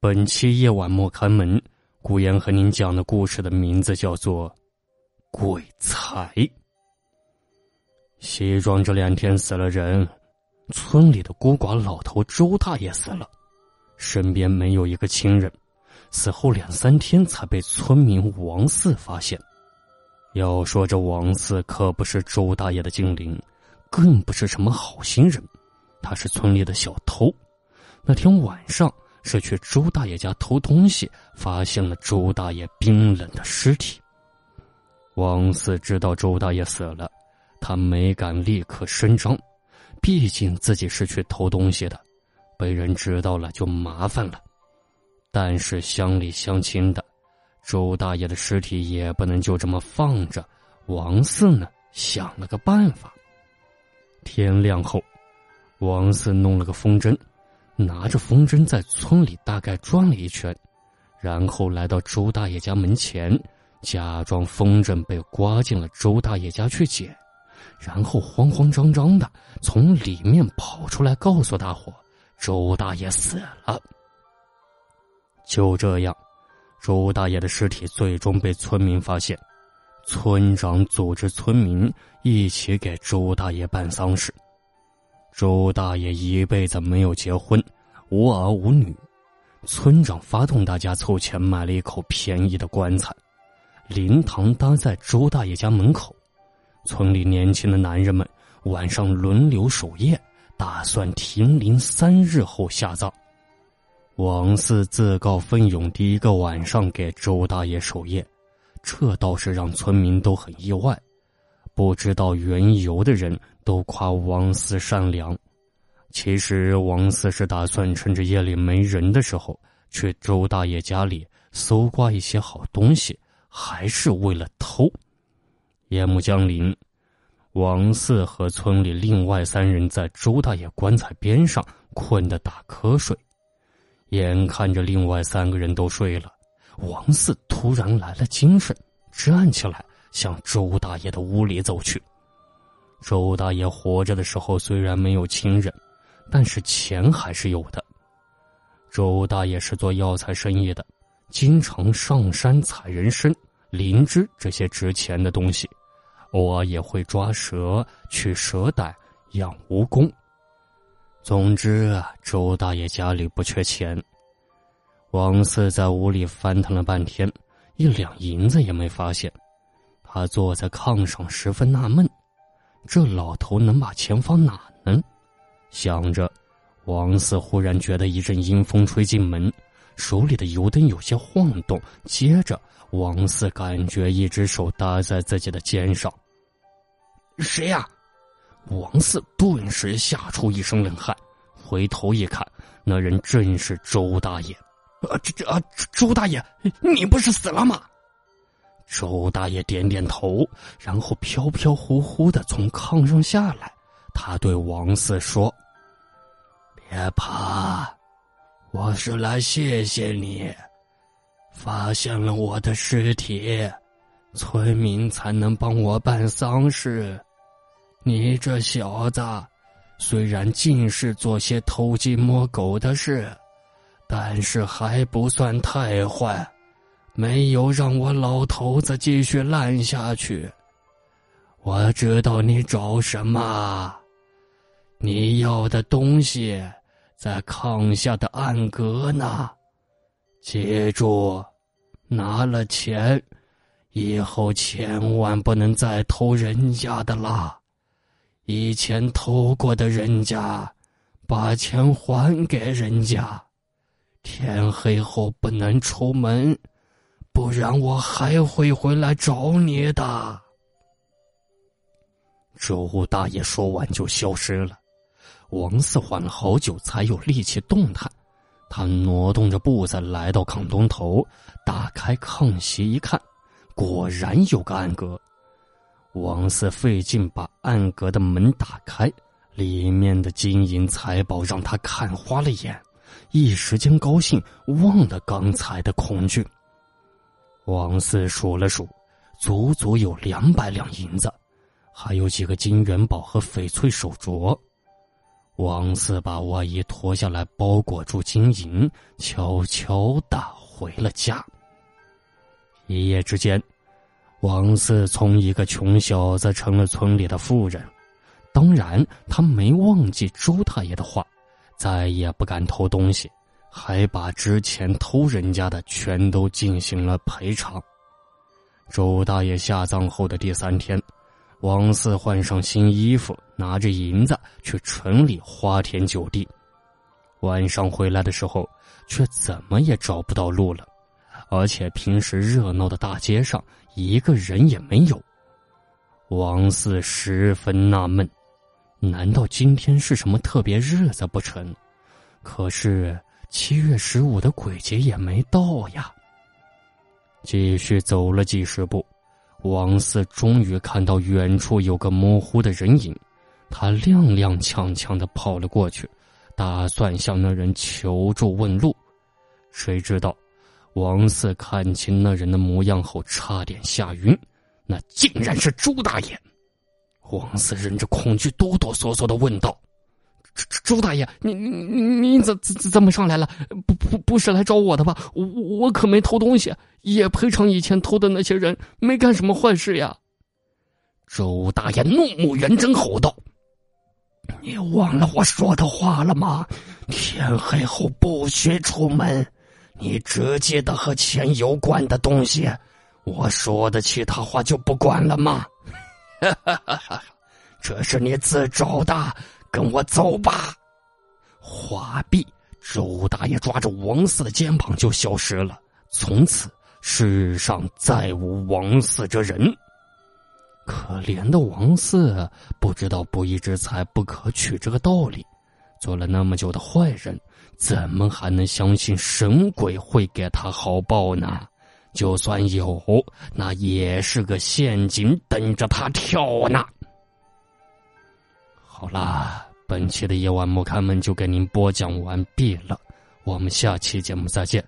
本期夜晚莫开门，古言和您讲的故事的名字叫做《鬼才》。西庄这两天死了人，村里的孤寡老头周大爷死了，身边没有一个亲人，死后两三天才被村民王四发现。要说这王四可不是周大爷的精灵，更不是什么好心人，他是村里的小偷。那天晚上。是去周大爷家偷东西，发现了周大爷冰冷的尸体。王四知道周大爷死了，他没敢立刻声张，毕竟自己是去偷东西的，被人知道了就麻烦了。但是乡里乡亲的，周大爷的尸体也不能就这么放着。王四呢，想了个办法。天亮后，王四弄了个风筝。拿着风筝在村里大概转了一圈，然后来到周大爷家门前，假装风筝被刮进了周大爷家去捡，然后慌慌张张的从里面跑出来，告诉大伙：周大爷死了。就这样，周大爷的尸体最终被村民发现，村长组织村民一起给周大爷办丧事。周大爷一辈子没有结婚，无儿无女。村长发动大家凑钱买了一口便宜的棺材，灵堂搭在周大爷家门口。村里年轻的男人们晚上轮流守夜，打算停灵三日后下葬。王四自告奋勇，第一个晚上给周大爷守夜，这倒是让村民都很意外。不知道缘由的人都夸王四善良，其实王四是打算趁着夜里没人的时候去周大爷家里搜刮一些好东西，还是为了偷。夜幕降临，王四和村里另外三人在周大爷棺材边上困得打瞌睡，眼看着另外三个人都睡了，王四突然来了精神，站起来。向周大爷的屋里走去。周大爷活着的时候虽然没有亲人，但是钱还是有的。周大爷是做药材生意的，经常上山采人参、灵芝这些值钱的东西，偶尔也会抓蛇、取蛇胆、养蜈蚣。总之啊，周大爷家里不缺钱。王四在屋里翻腾了半天，一两银子也没发现。他坐在炕上，十分纳闷：这老头能把钱放哪呢？想着，王四忽然觉得一阵阴风吹进门，手里的油灯有些晃动。接着，王四感觉一只手搭在自己的肩上。谁呀？王四顿时吓出一身冷汗，回头一看，那人正是周大爷。啊，这这啊，周大爷，你不是死了吗？周大爷点点头，然后飘飘忽忽的从炕上下来。他对王四说：“别怕，我是来谢谢你，发现了我的尸体，村民才能帮我办丧事。你这小子，虽然尽是做些偷鸡摸狗的事，但是还不算太坏。”没有让我老头子继续烂下去。我知道你找什么，你要的东西在炕下的暗格呢。记住，拿了钱以后千万不能再偷人家的啦。以前偷过的人家，把钱还给人家。天黑后不能出门。不然我还会回来找你的。周大爷说完就消失了。王四缓了好久才有力气动弹，他挪动着步子来到炕东头，打开炕席一看，果然有个暗格。王四费劲把暗格的门打开，里面的金银财宝让他看花了眼，一时间高兴忘了刚才的恐惧。王四数了数，足足有两百两银子，还有几个金元宝和翡翠手镯。王四把外衣脱下来包裹住金银，悄悄的回了家。一夜之间，王四从一个穷小子成了村里的富人。当然，他没忘记周大爷的话，再也不敢偷东西，还把之前偷人家的全都进行了赔偿。周大爷下葬后的第三天。王四换上新衣服，拿着银子去城里花天酒地。晚上回来的时候，却怎么也找不到路了，而且平时热闹的大街上一个人也没有。王四十分纳闷，难道今天是什么特别日子不成？可是七月十五的鬼节也没到呀。继续走了几十步。王四终于看到远处有个模糊的人影，他踉踉跄跄的跑了过去，打算向那人求助问路。谁知道，王四看清那人的模样后，差点吓晕，那竟然是朱大爷。王四忍着恐惧，哆哆嗦嗦的问道。周大爷，你你你怎怎怎么上来了？不不不是来找我的吧？我我可没偷东西，也赔偿以前偷的那些人，没干什么坏事呀。周大爷怒目圆睁，吼道：“你忘了我说的话了吗？天黑后不许出门，你直接的和钱有关的东西，我说的其他话就不管了吗？哈哈哈哈这是你自找的。”跟我走吧！话毕，周大爷抓着王四的肩膀就消失了。从此世上再无王四这人。可怜的王四不知道不义之财不可取这个道理，做了那么久的坏人，怎么还能相信神鬼会给他好报呢？就算有，那也是个陷阱等着他跳呢。好啦，本期的夜晚莫开门就给您播讲完毕了，我们下期节目再见。